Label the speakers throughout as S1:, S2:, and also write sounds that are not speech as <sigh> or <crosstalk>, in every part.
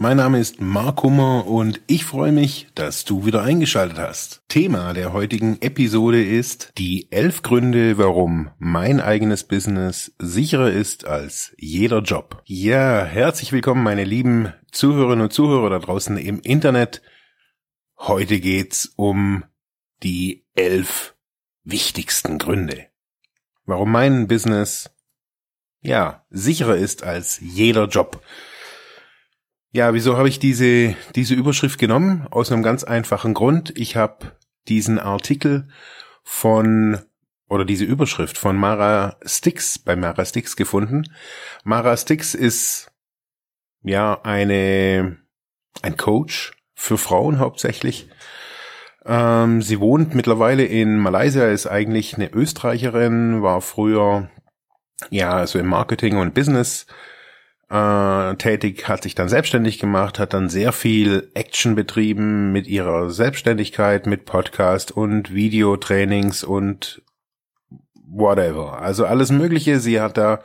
S1: Mein Name ist Mark Hummer und ich freue mich, dass du wieder eingeschaltet hast. Thema der heutigen Episode ist die elf Gründe, warum mein eigenes Business sicherer ist als jeder Job. Ja, herzlich willkommen, meine lieben Zuhörerinnen und Zuhörer da draußen im Internet. Heute geht's um die elf wichtigsten Gründe, warum mein Business ja sicherer ist als jeder Job. Ja, wieso habe ich diese, diese Überschrift genommen? Aus einem ganz einfachen Grund. Ich habe diesen Artikel von oder diese Überschrift von Mara Stix bei Mara Stix gefunden. Mara Stix ist ja eine ein Coach für Frauen hauptsächlich. Ähm, sie wohnt mittlerweile in Malaysia, ist eigentlich eine Österreicherin, war früher ja also im Marketing und Business äh, tätig, hat sich dann selbstständig gemacht, hat dann sehr viel Action betrieben mit ihrer Selbstständigkeit, mit Podcast und Videotrainings und whatever. Also alles Mögliche. Sie hat da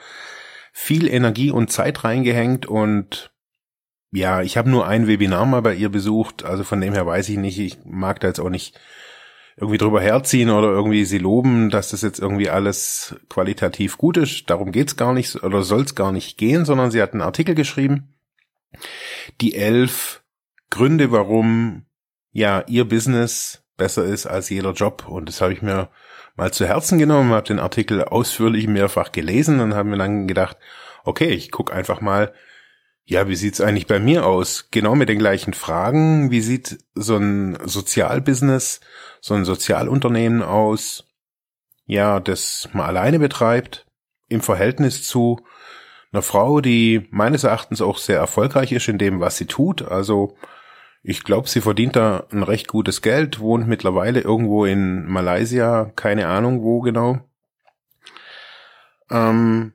S1: viel Energie und Zeit reingehängt und ja, ich habe nur ein Webinar mal bei ihr besucht, also von dem her weiß ich nicht, ich mag da jetzt auch nicht irgendwie drüber herziehen oder irgendwie sie loben, dass das jetzt irgendwie alles qualitativ gut ist. Darum geht's gar nicht oder soll's gar nicht gehen, sondern sie hat einen Artikel geschrieben. Die elf Gründe, warum ja ihr Business besser ist als jeder Job. Und das habe ich mir mal zu Herzen genommen, habe den Artikel ausführlich mehrfach gelesen und habe mir dann gedacht, okay, ich guck einfach mal, ja, wie sieht's eigentlich bei mir aus? Genau mit den gleichen Fragen. Wie sieht so ein Sozialbusiness, so ein Sozialunternehmen aus? Ja, das man alleine betreibt, im Verhältnis zu einer Frau, die meines Erachtens auch sehr erfolgreich ist in dem, was sie tut. Also, ich glaube, sie verdient da ein recht gutes Geld, wohnt mittlerweile irgendwo in Malaysia, keine Ahnung wo genau. Ähm,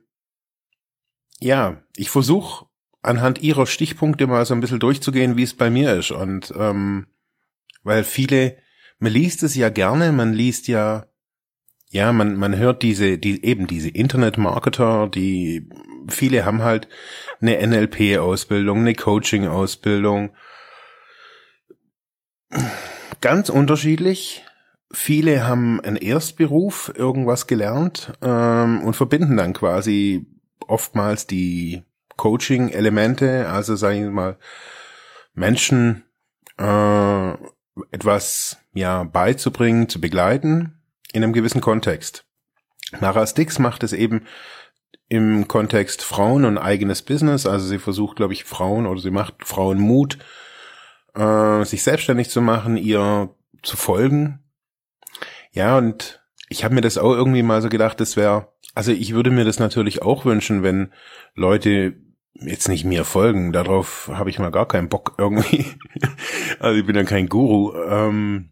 S1: ja, ich versuche anhand ihrer Stichpunkte mal so ein bisschen durchzugehen, wie es bei mir ist. Und ähm, weil viele, man liest es ja gerne, man liest ja, ja, man, man hört diese, die, eben diese Internet-Marketer, die viele haben halt eine NLP-Ausbildung, eine Coaching-Ausbildung. Ganz unterschiedlich. Viele haben einen Erstberuf, irgendwas gelernt ähm, und verbinden dann quasi oftmals die Coaching-Elemente, also sagen wir mal, Menschen äh, etwas ja beizubringen, zu begleiten in einem gewissen Kontext. Mara Stix macht es eben im Kontext Frauen und eigenes Business. Also sie versucht, glaube ich, Frauen oder sie macht Frauen Mut, äh, sich selbstständig zu machen, ihr zu folgen. Ja, und ich habe mir das auch irgendwie mal so gedacht, das wäre, also ich würde mir das natürlich auch wünschen, wenn Leute jetzt nicht mir folgen, darauf habe ich mal gar keinen Bock irgendwie. <laughs> also ich bin ja kein Guru. Ähm,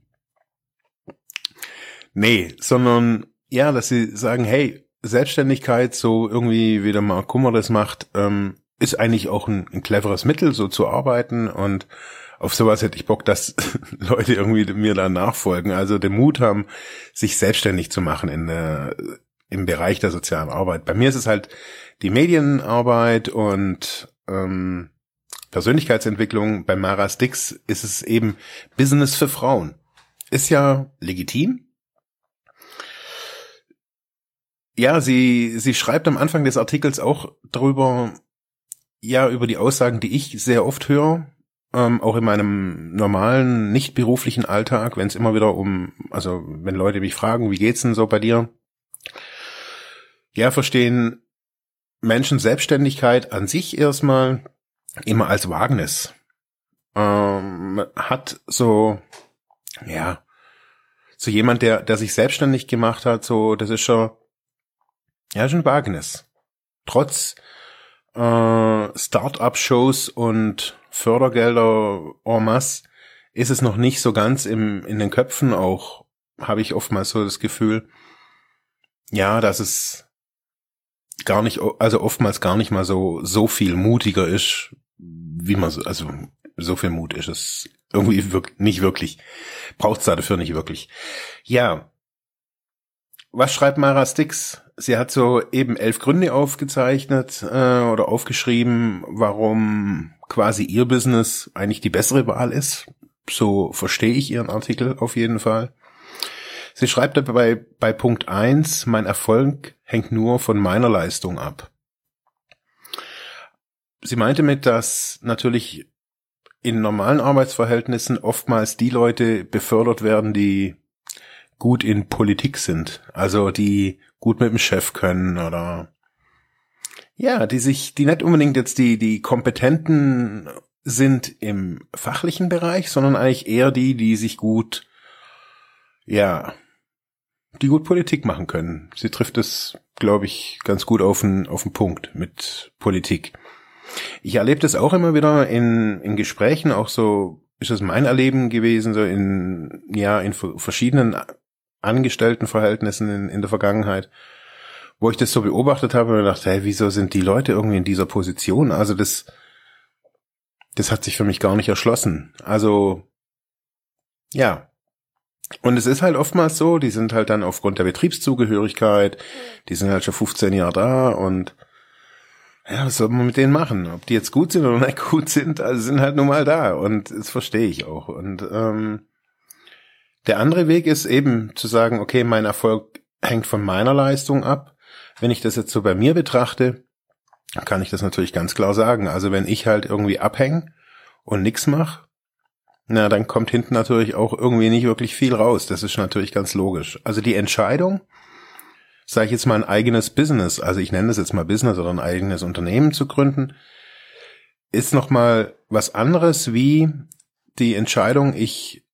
S1: nee, sondern ja, dass sie sagen, hey, Selbstständigkeit, so irgendwie wie der Mark Kummer das macht, ähm, ist eigentlich auch ein, ein cleveres Mittel, so zu arbeiten und auf sowas hätte ich Bock, dass <laughs> Leute irgendwie mir da nachfolgen, also den Mut haben, sich selbstständig zu machen in der, im Bereich der sozialen Arbeit. Bei mir ist es halt die Medienarbeit und ähm, Persönlichkeitsentwicklung. Bei Mara Stix ist es eben Business für Frauen. Ist ja legitim. Ja, sie, sie schreibt am Anfang des Artikels auch darüber, ja, über die Aussagen, die ich sehr oft höre, ähm, auch in meinem normalen, nicht beruflichen Alltag, wenn es immer wieder um, also wenn Leute mich fragen, wie geht's denn so bei dir? Ja, verstehen Menschen Selbstständigkeit an sich erstmal immer als Wagnis. Ähm, hat so, ja, so jemand, der, der sich selbstständig gemacht hat, so, das ist schon, ja, schon Wagnis. Trotz äh, Start-up-Shows und Fördergelder en masse ist es noch nicht so ganz im, in den Köpfen auch, habe ich oftmals so das Gefühl, ja, dass es gar nicht, also oftmals gar nicht mal so, so viel mutiger ist, wie man so, also so viel Mut ist es irgendwie wirklich, nicht wirklich. Braucht's da dafür nicht wirklich. Ja. Was schreibt Mara Stix? Sie hat so eben elf Gründe aufgezeichnet äh, oder aufgeschrieben, warum quasi ihr Business eigentlich die bessere Wahl ist. So verstehe ich ihren Artikel auf jeden Fall. Sie schreibt dabei bei Punkt eins: mein Erfolg hängt nur von meiner Leistung ab. Sie meinte mit, dass natürlich in normalen Arbeitsverhältnissen oftmals die Leute befördert werden, die gut in Politik sind, also die gut mit dem Chef können oder ja, die sich, die nicht unbedingt jetzt die, die Kompetenten sind im fachlichen Bereich, sondern eigentlich eher die, die sich gut, ja, die gut Politik machen können. Sie trifft es, glaube ich, ganz gut auf den, auf den Punkt mit Politik. Ich erlebe das auch immer wieder in, in Gesprächen, auch so ist es mein Erleben gewesen, so in, ja, in verschiedenen Angestelltenverhältnissen in, in der Vergangenheit, wo ich das so beobachtet habe und dachte, hey, wieso sind die Leute irgendwie in dieser Position? Also das, das hat sich für mich gar nicht erschlossen. Also, ja. Und es ist halt oftmals so, die sind halt dann aufgrund der Betriebszugehörigkeit, die sind halt schon 15 Jahre da und ja, was soll man mit denen machen? Ob die jetzt gut sind oder nicht <laughs> gut sind, also sind halt nun mal da und das verstehe ich auch. Und ähm, der andere Weg ist eben zu sagen, okay, mein Erfolg hängt von meiner Leistung ab. Wenn ich das jetzt so bei mir betrachte, kann ich das natürlich ganz klar sagen. Also wenn ich halt irgendwie abhänge und nix mache, na, dann kommt hinten natürlich auch irgendwie nicht wirklich viel raus. Das ist natürlich ganz logisch. Also die Entscheidung, sage ich jetzt mal ein eigenes Business, also ich nenne das jetzt mal Business oder ein eigenes Unternehmen zu gründen, ist nochmal was anderes wie die Entscheidung, ich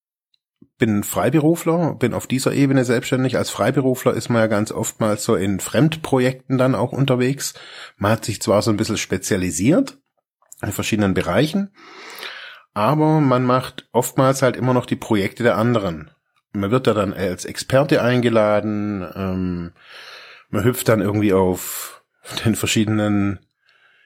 S1: bin Freiberufler, bin auf dieser Ebene selbstständig. Als Freiberufler ist man ja ganz oftmals so in Fremdprojekten dann auch unterwegs. Man hat sich zwar so ein bisschen spezialisiert in verschiedenen Bereichen, aber man macht oftmals halt immer noch die Projekte der anderen man wird da dann als Experte eingeladen, ähm, man hüpft dann irgendwie auf <laughs> den verschiedenen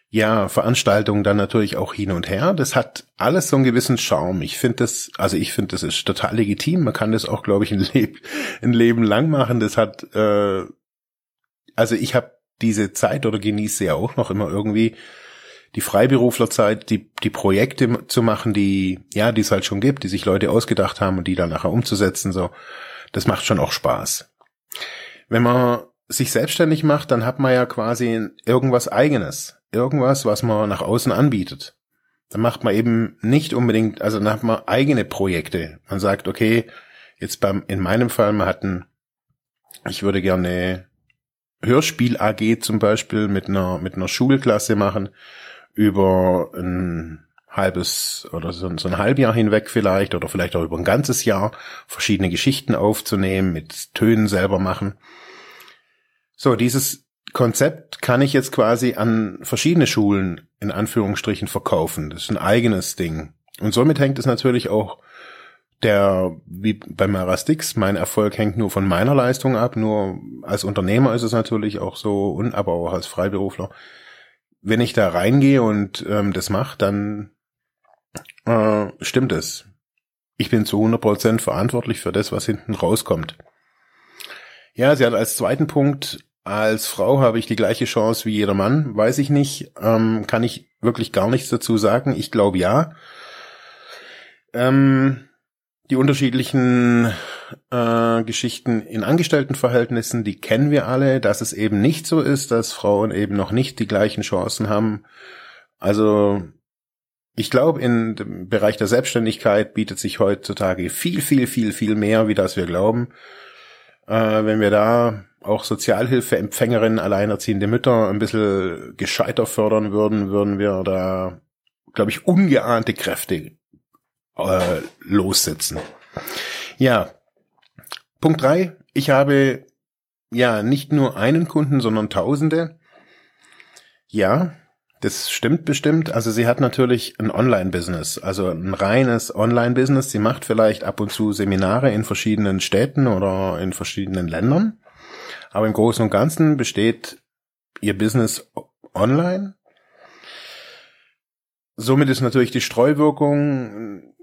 S1: ja, Veranstaltungen dann natürlich auch hin und her. Das hat alles so einen gewissen Charme. Ich finde das, also ich finde, das ist total legitim. Man kann das auch, glaube ich, ein, Leb ein Leben lang machen. Das hat, äh, also ich habe diese Zeit oder genieße ja auch noch immer irgendwie die Freiberuflerzeit, die, die Projekte zu machen, die, ja, die es halt schon gibt, die sich Leute ausgedacht haben und die dann nachher umzusetzen, so, das macht schon auch Spaß. Wenn man sich selbstständig macht, dann hat man ja quasi irgendwas eigenes. Irgendwas, was man nach außen anbietet. Dann macht man eben nicht unbedingt, also dann hat man eigene Projekte. Man sagt, okay, jetzt beim, in meinem Fall, man hat ein, ich würde gerne Hörspiel AG zum Beispiel mit einer, mit einer Schulklasse machen über ein halbes oder so, so ein Halbjahr hinweg vielleicht oder vielleicht auch über ein ganzes Jahr verschiedene Geschichten aufzunehmen, mit Tönen selber machen. So, dieses Konzept kann ich jetzt quasi an verschiedene Schulen in Anführungsstrichen verkaufen. Das ist ein eigenes Ding. Und somit hängt es natürlich auch der, wie bei Marastix, mein Erfolg hängt nur von meiner Leistung ab. Nur als Unternehmer ist es natürlich auch so, und aber auch als Freiberufler, wenn ich da reingehe und ähm, das mache, dann äh, stimmt es. Ich bin zu 100% verantwortlich für das, was hinten rauskommt. Ja, sie hat als zweiten Punkt, als Frau habe ich die gleiche Chance wie jeder Mann. Weiß ich nicht, ähm, kann ich wirklich gar nichts dazu sagen. Ich glaube ja. Ähm, die unterschiedlichen äh, Geschichten in Angestelltenverhältnissen, die kennen wir alle, dass es eben nicht so ist, dass Frauen eben noch nicht die gleichen Chancen haben. Also ich glaube, dem Bereich der Selbstständigkeit bietet sich heutzutage viel, viel, viel, viel mehr, wie das wir glauben. Äh, wenn wir da auch Sozialhilfeempfängerinnen, alleinerziehende Mütter ein bisschen gescheiter fördern würden, würden wir da, glaube ich, ungeahnte Kräfte äh, lossetzen. Ja, Punkt drei. Ich habe ja nicht nur einen Kunden, sondern Tausende. Ja, das stimmt bestimmt. Also sie hat natürlich ein Online-Business, also ein reines Online-Business. Sie macht vielleicht ab und zu Seminare in verschiedenen Städten oder in verschiedenen Ländern. Aber im Großen und Ganzen besteht ihr Business online somit ist natürlich die Streuwirkung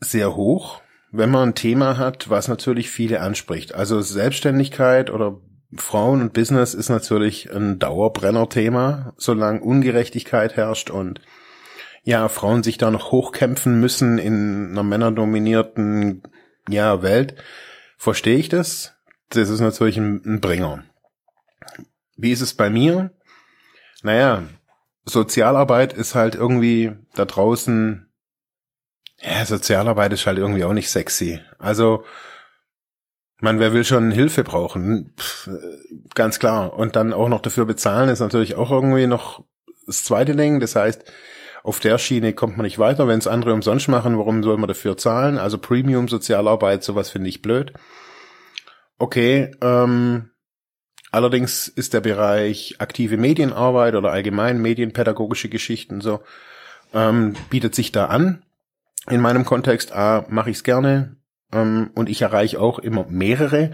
S1: sehr hoch, wenn man ein Thema hat, was natürlich viele anspricht. Also Selbstständigkeit oder Frauen und Business ist natürlich ein Dauerbrenner-Thema, solange Ungerechtigkeit herrscht und ja, Frauen sich da noch hochkämpfen müssen in einer männerdominierten ja, Welt, verstehe ich das. Das ist natürlich ein, ein Bringer. Wie ist es bei mir? Naja, Sozialarbeit ist halt irgendwie da draußen, ja, Sozialarbeit ist halt irgendwie auch nicht sexy. Also, man, wer will schon Hilfe brauchen? Pff, ganz klar. Und dann auch noch dafür bezahlen ist natürlich auch irgendwie noch das zweite Ding. Das heißt, auf der Schiene kommt man nicht weiter. Wenn es andere umsonst machen, warum soll man dafür zahlen? Also Premium Sozialarbeit, sowas finde ich blöd. Okay, ähm, allerdings ist der Bereich aktive Medienarbeit oder allgemein medienpädagogische Geschichten so, ähm, bietet sich da an. In meinem Kontext A mache ich es gerne ähm, und ich erreiche auch immer mehrere.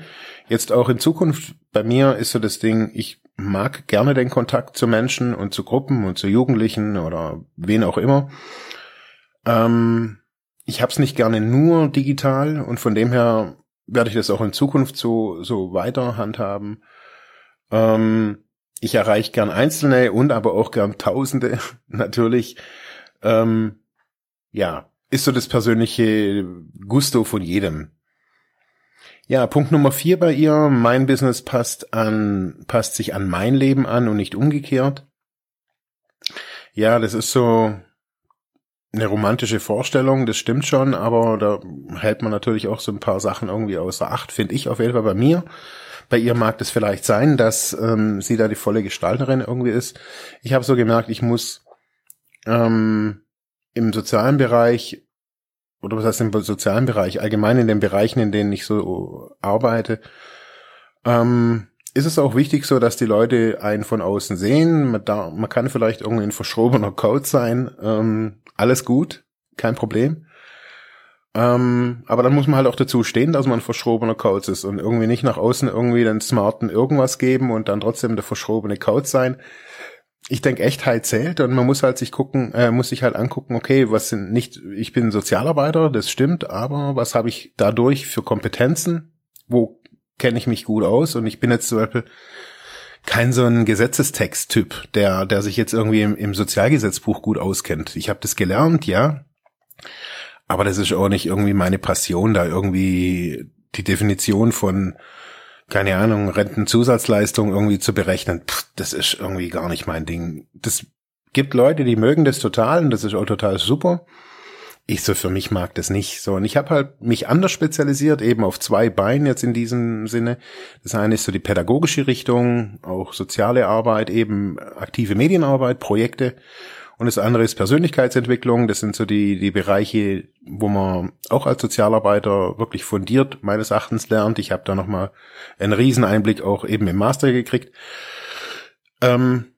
S1: Jetzt auch in Zukunft bei mir ist so das Ding, ich mag gerne den Kontakt zu Menschen und zu Gruppen und zu Jugendlichen oder wen auch immer. Ähm, ich habe es nicht gerne nur digital und von dem her werde ich das auch in Zukunft so, so weiter handhaben. Ähm, ich erreiche gern Einzelne und aber auch gern Tausende, <laughs> natürlich. Ähm, ja, ist so das persönliche Gusto von jedem. Ja, Punkt Nummer vier bei ihr. Mein Business passt an, passt sich an mein Leben an und nicht umgekehrt. Ja, das ist so eine romantische Vorstellung, das stimmt schon, aber da hält man natürlich auch so ein paar Sachen irgendwie außer Acht, finde ich auf jeden Fall bei mir. Bei ihr mag das vielleicht sein, dass ähm, sie da die volle Gestalterin irgendwie ist. Ich habe so gemerkt, ich muss ähm, im sozialen Bereich oder was heißt im sozialen Bereich, allgemein in den Bereichen, in denen ich so arbeite, ähm, ist es auch wichtig so, dass die Leute einen von außen sehen. Man, da, man kann vielleicht irgendwie ein verschrobener Code sein. Ähm, alles gut, kein Problem. Ähm, aber dann muss man halt auch dazu stehen, dass man ein verschrobener Code ist und irgendwie nicht nach außen irgendwie den smarten irgendwas geben und dann trotzdem der verschrobene Code sein ich denke, Echtheit zählt und man muss halt sich gucken, äh, muss sich halt angucken, okay, was sind nicht, ich bin Sozialarbeiter, das stimmt, aber was habe ich dadurch für Kompetenzen? Wo kenne ich mich gut aus? Und ich bin jetzt zum Beispiel kein so ein Gesetzestext-Typ, der, der sich jetzt irgendwie im, im Sozialgesetzbuch gut auskennt. Ich habe das gelernt, ja, aber das ist auch nicht irgendwie meine Passion, da irgendwie die Definition von keine Ahnung, Rentenzusatzleistung irgendwie zu berechnen, pff, das ist irgendwie gar nicht mein Ding. Das gibt Leute, die mögen das total und das ist auch total super. Ich so für mich mag das nicht so. Und ich habe halt mich anders spezialisiert, eben auf zwei Beinen jetzt in diesem Sinne. Das eine ist so die pädagogische Richtung, auch soziale Arbeit, eben aktive Medienarbeit, Projekte. Und das andere ist Persönlichkeitsentwicklung. Das sind so die, die Bereiche, wo man auch als Sozialarbeiter wirklich fundiert meines Erachtens lernt. Ich habe da nochmal einen Rieseneinblick auch eben im Master gekriegt. Ähm,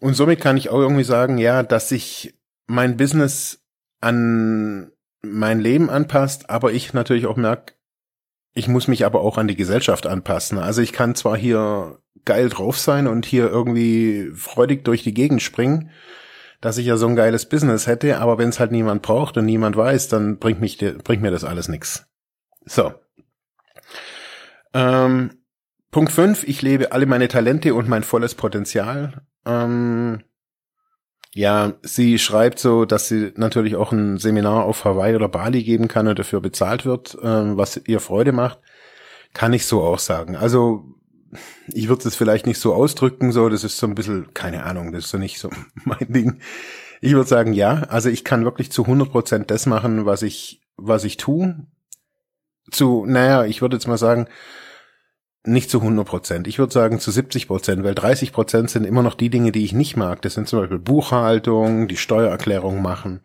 S1: und somit kann ich auch irgendwie sagen, ja, dass sich mein Business an mein Leben anpasst, aber ich natürlich auch merke, ich muss mich aber auch an die Gesellschaft anpassen. Also ich kann zwar hier geil drauf sein und hier irgendwie freudig durch die Gegend springen, dass ich ja so ein geiles Business hätte, aber wenn es halt niemand braucht und niemand weiß, dann bringt, mich, bringt mir das alles nix. So. Ähm, Punkt 5, ich lebe alle meine Talente und mein volles Potenzial. Ähm, ja, sie schreibt so, dass sie natürlich auch ein Seminar auf Hawaii oder Bali geben kann und dafür bezahlt wird, ähm, was ihr Freude macht. Kann ich so auch sagen. Also ich würde es vielleicht nicht so ausdrücken, so, das ist so ein bisschen, keine Ahnung, das ist so nicht so <laughs> mein Ding. Ich würde sagen, ja, also ich kann wirklich zu 100 Prozent das machen, was ich, was ich tue. Zu, naja, ich würde jetzt mal sagen, nicht zu 100 Prozent. Ich würde sagen zu 70 Prozent, weil 30 Prozent sind immer noch die Dinge, die ich nicht mag. Das sind zum Beispiel Buchhaltung, die Steuererklärung machen,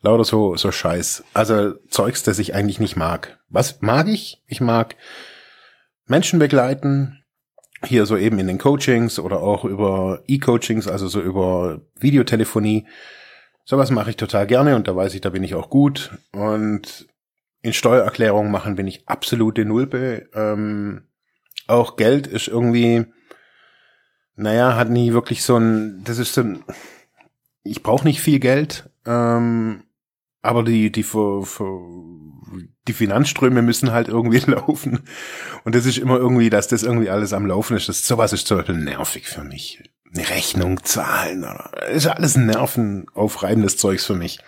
S1: lauter so, so Scheiß. Also Zeugs, das ich eigentlich nicht mag. Was mag ich? Ich mag Menschen begleiten, hier so eben in den Coachings oder auch über E-Coachings, also so über Videotelefonie. Sowas mache ich total gerne und da weiß ich, da bin ich auch gut. Und in Steuererklärungen machen bin ich absolute Nulpe. Ähm, auch Geld ist irgendwie, naja, hat nie wirklich so ein, das ist so ein, ich brauche nicht viel Geld, ähm, aber die, die, die Finanzströme müssen halt irgendwie <laughs> laufen. Und das ist immer irgendwie, dass das irgendwie alles am Laufen ist. Das, sowas ist zum Beispiel nervig für mich. Eine Rechnung zahlen, oder, ist alles nervenaufreibendes Zeugs für mich.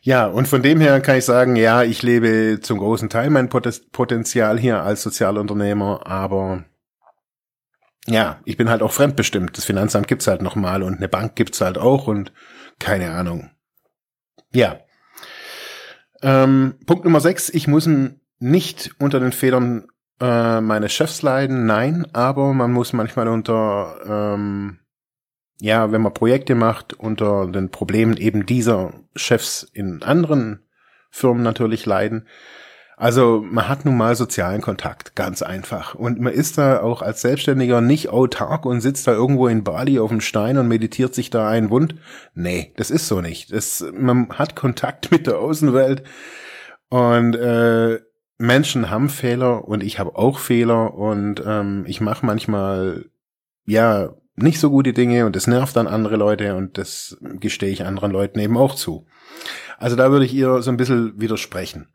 S1: Ja, und von dem her kann ich sagen, ja, ich lebe zum großen Teil mein Potenzial hier als Sozialunternehmer, aber ja, ich bin halt auch fremdbestimmt. Das Finanzamt gibt's halt nochmal und eine Bank gibt's halt auch und keine Ahnung. Ja. Ähm, Punkt Nummer sechs, ich muss nicht unter den Federn äh, meines Chefs leiden, nein, aber man muss manchmal unter, ähm, ja, wenn man Projekte macht, unter den Problemen eben dieser Chefs in anderen Firmen natürlich leiden. Also man hat nun mal sozialen Kontakt, ganz einfach. Und man ist da auch als Selbstständiger nicht autark und sitzt da irgendwo in Bali auf dem Stein und meditiert sich da einen Wund. Nee, das ist so nicht. Das, man hat Kontakt mit der Außenwelt und äh, Menschen haben Fehler und ich habe auch Fehler und ähm, ich mache manchmal ja nicht so gute Dinge und das nervt dann andere Leute und das gestehe ich anderen Leuten eben auch zu. Also da würde ich ihr so ein bisschen widersprechen.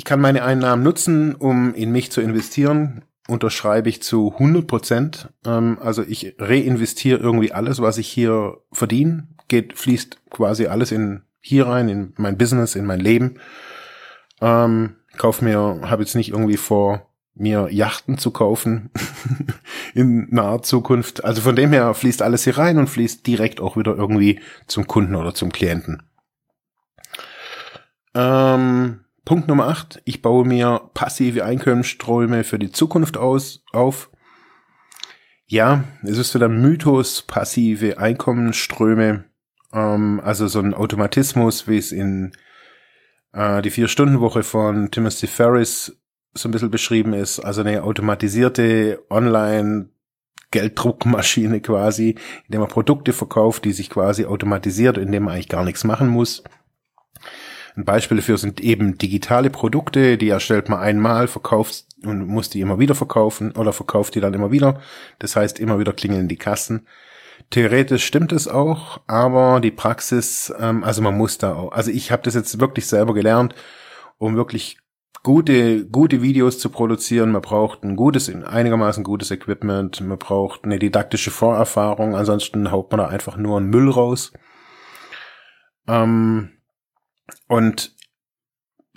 S1: Ich kann meine Einnahmen nutzen, um in mich zu investieren. Unterschreibe ich zu 100 Prozent. Ähm, also ich reinvestiere irgendwie alles, was ich hier verdiene. Geht, fließt quasi alles in hier rein, in mein Business, in mein Leben. Ähm, kauf mir, habe jetzt nicht irgendwie vor, mir Yachten zu kaufen <laughs> in naher Zukunft. Also von dem her fließt alles hier rein und fließt direkt auch wieder irgendwie zum Kunden oder zum Klienten. Ähm, Punkt Nummer 8. Ich baue mir passive Einkommensströme für die Zukunft aus, auf. Ja, es ist so der Mythos passive Einkommensströme. Ähm, also so ein Automatismus, wie es in äh, die Vier-Stunden-Woche von Timothy Ferris so ein bisschen beschrieben ist. Also eine automatisierte Online- Gelddruckmaschine quasi, indem man Produkte verkauft, die sich quasi automatisiert, indem man eigentlich gar nichts machen muss. Ein Beispiel dafür sind eben digitale Produkte, die erstellt man einmal, verkauft und muss die immer wieder verkaufen oder verkauft die dann immer wieder. Das heißt, immer wieder klingeln die Kassen. Theoretisch stimmt es auch, aber die Praxis, ähm, also man muss da auch, also ich habe das jetzt wirklich selber gelernt, um wirklich gute, gute Videos zu produzieren. Man braucht ein gutes, einigermaßen gutes Equipment. Man braucht eine didaktische Vorerfahrung. Ansonsten haut man da einfach nur einen Müll raus. Ähm, und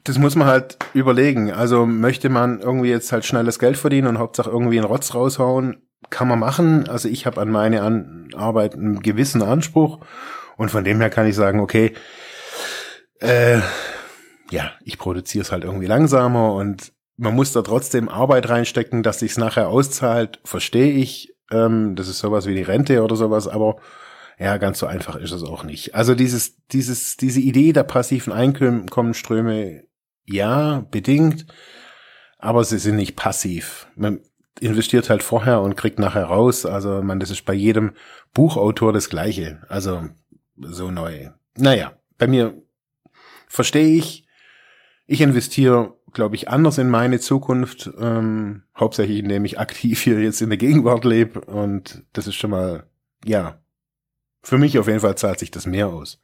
S1: das muss man halt überlegen. Also möchte man irgendwie jetzt halt schnelles Geld verdienen und Hauptsache irgendwie einen Rotz raushauen, kann man machen. Also ich habe an meine an Arbeit einen gewissen Anspruch und von dem her kann ich sagen, okay, äh, ja, ich produziere es halt irgendwie langsamer und man muss da trotzdem Arbeit reinstecken, dass sich's nachher auszahlt, verstehe ich. Ähm, das ist sowas wie die Rente oder sowas, aber ja, ganz so einfach ist es auch nicht. Also dieses, dieses, diese Idee der passiven Einkommensströme, ja, bedingt, aber sie sind nicht passiv. Man investiert halt vorher und kriegt nachher raus. Also, man, das ist bei jedem Buchautor das Gleiche. Also, so neu. Naja, bei mir verstehe ich, ich investiere, glaube ich, anders in meine Zukunft, ähm, hauptsächlich indem ich aktiv hier jetzt in der Gegenwart lebe und das ist schon mal, ja, für mich auf jeden Fall zahlt sich das mehr aus.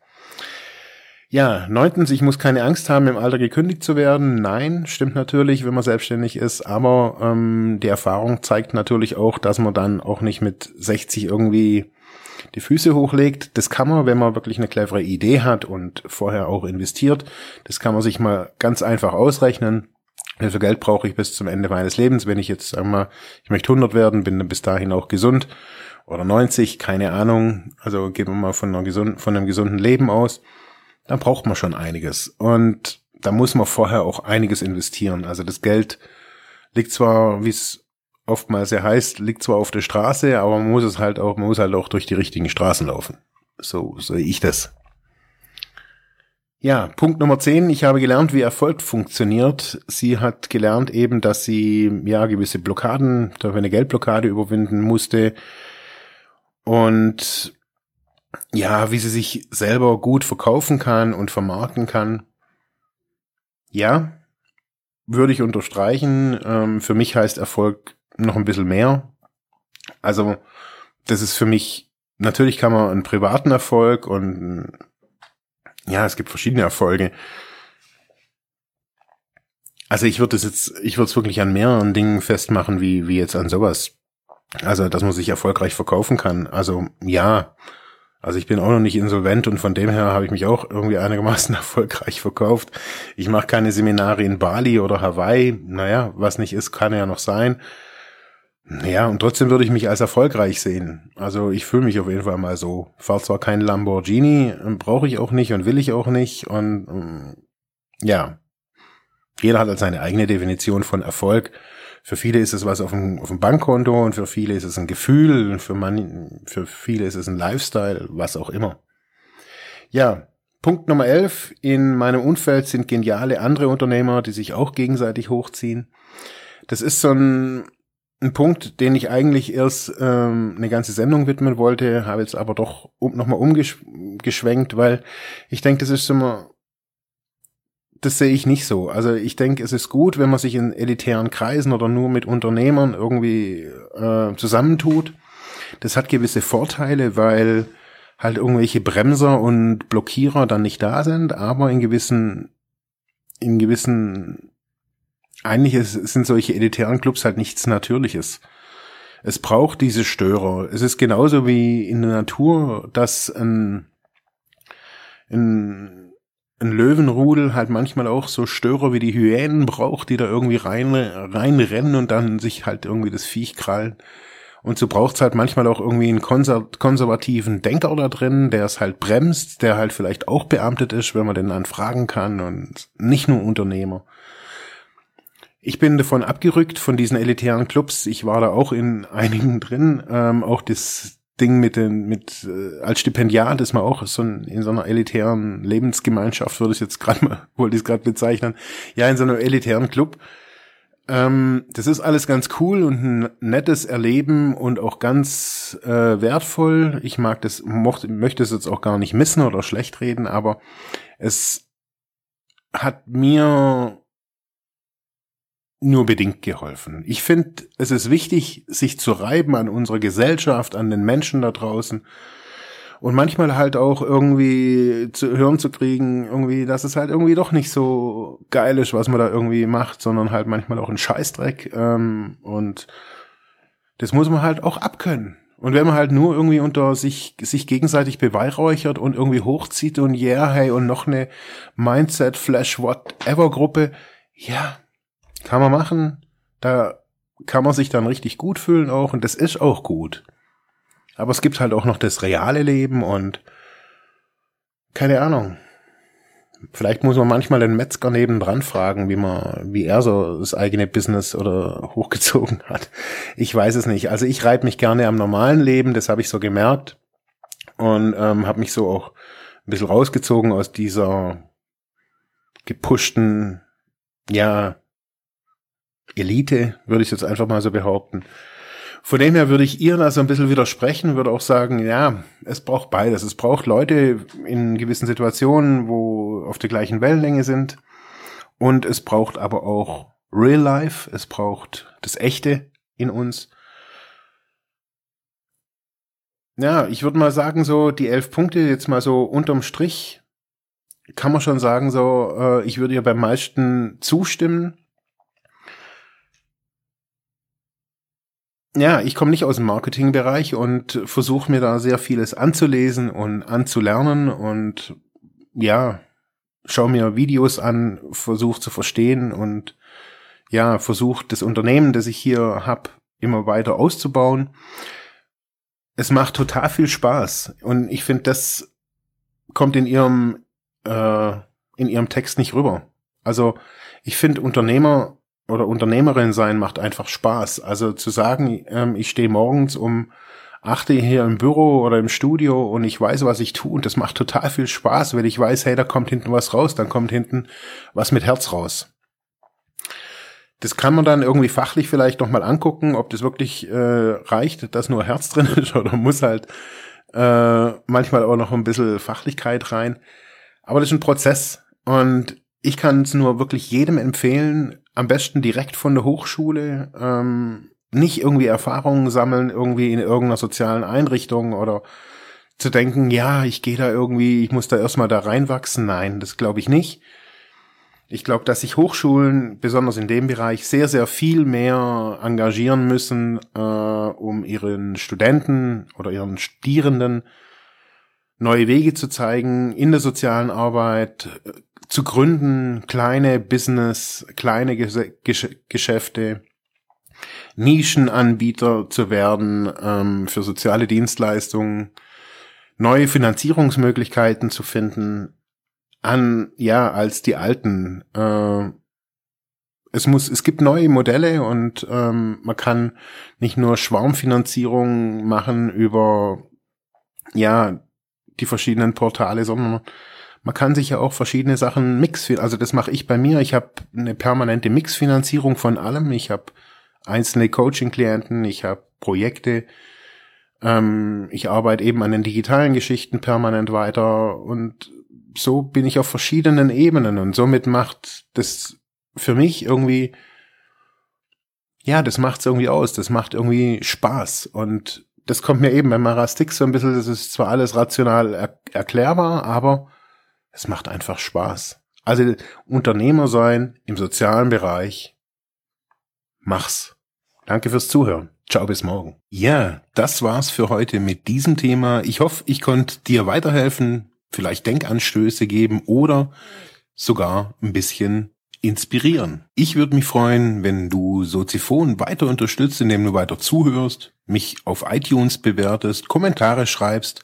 S1: Ja, neuntens, ich muss keine Angst haben, im Alter gekündigt zu werden. Nein, stimmt natürlich, wenn man selbstständig ist, aber ähm, die Erfahrung zeigt natürlich auch, dass man dann auch nicht mit 60 irgendwie die Füße hochlegt. Das kann man, wenn man wirklich eine clevere Idee hat und vorher auch investiert. Das kann man sich mal ganz einfach ausrechnen. Wie viel Geld brauche ich bis zum Ende meines Lebens, wenn ich jetzt, sagen wir mal, ich möchte 100 werden, bin dann bis dahin auch gesund oder 90, keine Ahnung, also gehen wir mal von, einer gesunden, von einem gesunden Leben aus, dann braucht man schon einiges. Und da muss man vorher auch einiges investieren. Also das Geld liegt zwar, wie es oftmals ja heißt, liegt zwar auf der Straße, aber man muss es halt auch, man muss halt auch durch die richtigen Straßen laufen. So sehe ich das. Ja, Punkt Nummer 10. Ich habe gelernt, wie Erfolg funktioniert. Sie hat gelernt eben, dass sie ja gewisse Blockaden, eine Geldblockade überwinden musste, und ja, wie sie sich selber gut verkaufen kann und vermarkten kann. Ja, würde ich unterstreichen. Ähm, für mich heißt Erfolg noch ein bisschen mehr. Also, das ist für mich natürlich kann man einen privaten Erfolg und ja, es gibt verschiedene Erfolge. Also ich würde es jetzt, ich würde es wirklich an mehreren Dingen festmachen, wie, wie jetzt an sowas. Also, dass man sich erfolgreich verkaufen kann. Also, ja. Also ich bin auch noch nicht insolvent und von dem her habe ich mich auch irgendwie einigermaßen <laughs> erfolgreich verkauft. Ich mache keine Seminare in Bali oder Hawaii. Naja, was nicht ist, kann ja noch sein. Ja, und trotzdem würde ich mich als erfolgreich sehen. Also ich fühle mich auf jeden Fall mal so. Fahr zwar kein Lamborghini, brauche ich auch nicht und will ich auch nicht. Und mm, ja, jeder hat halt seine eigene Definition von Erfolg. Für viele ist es was auf dem, auf dem Bankkonto und für viele ist es ein Gefühl, für, man, für viele ist es ein Lifestyle, was auch immer. Ja, Punkt Nummer 11. In meinem Umfeld sind geniale andere Unternehmer, die sich auch gegenseitig hochziehen. Das ist so ein ein Punkt, den ich eigentlich erst ähm, eine ganze Sendung widmen wollte, habe jetzt aber doch um, nochmal umgeschwenkt, weil ich denke, das ist immer, das sehe ich nicht so. Also ich denke, es ist gut, wenn man sich in elitären Kreisen oder nur mit Unternehmern irgendwie äh, zusammentut. Das hat gewisse Vorteile, weil halt irgendwelche Bremser und Blockierer dann nicht da sind, aber in gewissen in gewissen eigentlich ist, sind solche elitären Clubs halt nichts Natürliches. Es braucht diese Störer. Es ist genauso wie in der Natur, dass ein, ein, ein Löwenrudel halt manchmal auch so Störer wie die Hyänen braucht, die da irgendwie rein, reinrennen und dann sich halt irgendwie das Viech krallen. Und so braucht's halt manchmal auch irgendwie einen konservativen Denker da drin, der es halt bremst, der halt vielleicht auch beamtet ist, wenn man den dann fragen kann und nicht nur Unternehmer. Ich bin davon abgerückt, von diesen elitären Clubs. Ich war da auch in einigen drin. Ähm, auch das Ding mit den, mit, äh, als Stipendiat ist man auch so ein, in so einer elitären Lebensgemeinschaft, würde ich jetzt gerade mal, <laughs> wollte ich es gerade bezeichnen. Ja, in so einem elitären Club. Ähm, das ist alles ganz cool und ein nettes Erleben und auch ganz äh, wertvoll. Ich mag das, mochte, möchte es jetzt auch gar nicht missen oder schlecht reden, aber es hat mir nur bedingt geholfen. Ich finde, es ist wichtig, sich zu reiben an unserer Gesellschaft, an den Menschen da draußen und manchmal halt auch irgendwie zu hören zu kriegen, irgendwie, dass es halt irgendwie doch nicht so geil ist, was man da irgendwie macht, sondern halt manchmal auch ein Scheißdreck ähm, und das muss man halt auch abkönnen. Und wenn man halt nur irgendwie unter sich, sich gegenseitig beweihräuchert und irgendwie hochzieht und yeah, hey, und noch eine Mindset, Flash, whatever Gruppe, ja, kann man machen. Da kann man sich dann richtig gut fühlen auch und das ist auch gut. Aber es gibt halt auch noch das reale Leben und keine Ahnung. Vielleicht muss man manchmal den Metzger nebendran fragen, wie man, wie er so das eigene Business oder <laughs> hochgezogen hat. Ich weiß es nicht. Also ich reibe mich gerne am normalen Leben, das habe ich so gemerkt und ähm, habe mich so auch ein bisschen rausgezogen aus dieser gepushten, ja, Elite, würde ich jetzt einfach mal so behaupten. Von dem her würde ich ihr da so ein bisschen widersprechen, würde auch sagen, ja, es braucht beides. Es braucht Leute in gewissen Situationen, wo auf der gleichen Wellenlänge sind. Und es braucht aber auch Real Life. Es braucht das Echte in uns. Ja, ich würde mal sagen, so die elf Punkte jetzt mal so unterm Strich kann man schon sagen, so, äh, ich würde ihr beim meisten zustimmen. Ja, ich komme nicht aus dem Marketingbereich und versuche mir da sehr vieles anzulesen und anzulernen und ja, schaue mir Videos an, versuche zu verstehen und ja, versuche das Unternehmen, das ich hier habe, immer weiter auszubauen. Es macht total viel Spaß und ich finde, das kommt in ihrem äh, in ihrem Text nicht rüber. Also ich finde Unternehmer oder Unternehmerin sein macht einfach Spaß. Also zu sagen, ähm, ich stehe morgens um achte hier im Büro oder im Studio und ich weiß, was ich tue und das macht total viel Spaß, weil ich weiß, hey, da kommt hinten was raus, dann kommt hinten was mit Herz raus. Das kann man dann irgendwie fachlich vielleicht nochmal angucken, ob das wirklich äh, reicht, dass nur Herz drin <laughs> ist oder muss halt äh, manchmal auch noch ein bisschen Fachlichkeit rein. Aber das ist ein Prozess und ich kann es nur wirklich jedem empfehlen, am besten direkt von der Hochschule, ähm, nicht irgendwie Erfahrungen sammeln, irgendwie in irgendeiner sozialen Einrichtung oder zu denken, ja, ich gehe da irgendwie, ich muss da erstmal da reinwachsen. Nein, das glaube ich nicht. Ich glaube, dass sich Hochschulen, besonders in dem Bereich, sehr, sehr viel mehr engagieren müssen, äh, um ihren Studenten oder ihren Studierenden neue Wege zu zeigen, in der sozialen Arbeit äh, zu gründen, kleine Business, kleine Gesch Geschäfte, Nischenanbieter zu werden ähm, für soziale Dienstleistungen, neue Finanzierungsmöglichkeiten zu finden, an ja als die alten. Äh, es muss, es gibt neue Modelle und ähm, man kann nicht nur Schwarmfinanzierung machen über ja die verschiedenen Portale, sondern man kann sich ja auch verschiedene Sachen mix, also das mache ich bei mir. Ich habe eine permanente Mixfinanzierung von allem. Ich habe einzelne Coaching-Klienten, ich habe Projekte, ähm, ich arbeite eben an den digitalen Geschichten permanent weiter. Und so bin ich auf verschiedenen Ebenen. Und somit macht das für mich irgendwie, ja, das macht's irgendwie aus, das macht irgendwie Spaß. Und das kommt mir eben bei Marastix so ein bisschen, das ist zwar alles rational er erklärbar, aber es macht einfach Spaß. Also Unternehmer sein im sozialen Bereich, mach's. Danke fürs Zuhören. Ciao, bis morgen. Ja, das war's für heute mit diesem Thema. Ich hoffe, ich konnte dir weiterhelfen, vielleicht Denkanstöße geben oder sogar ein bisschen inspirieren. Ich würde mich freuen, wenn du Soziphon weiter unterstützt, indem du weiter zuhörst, mich auf iTunes bewertest, Kommentare schreibst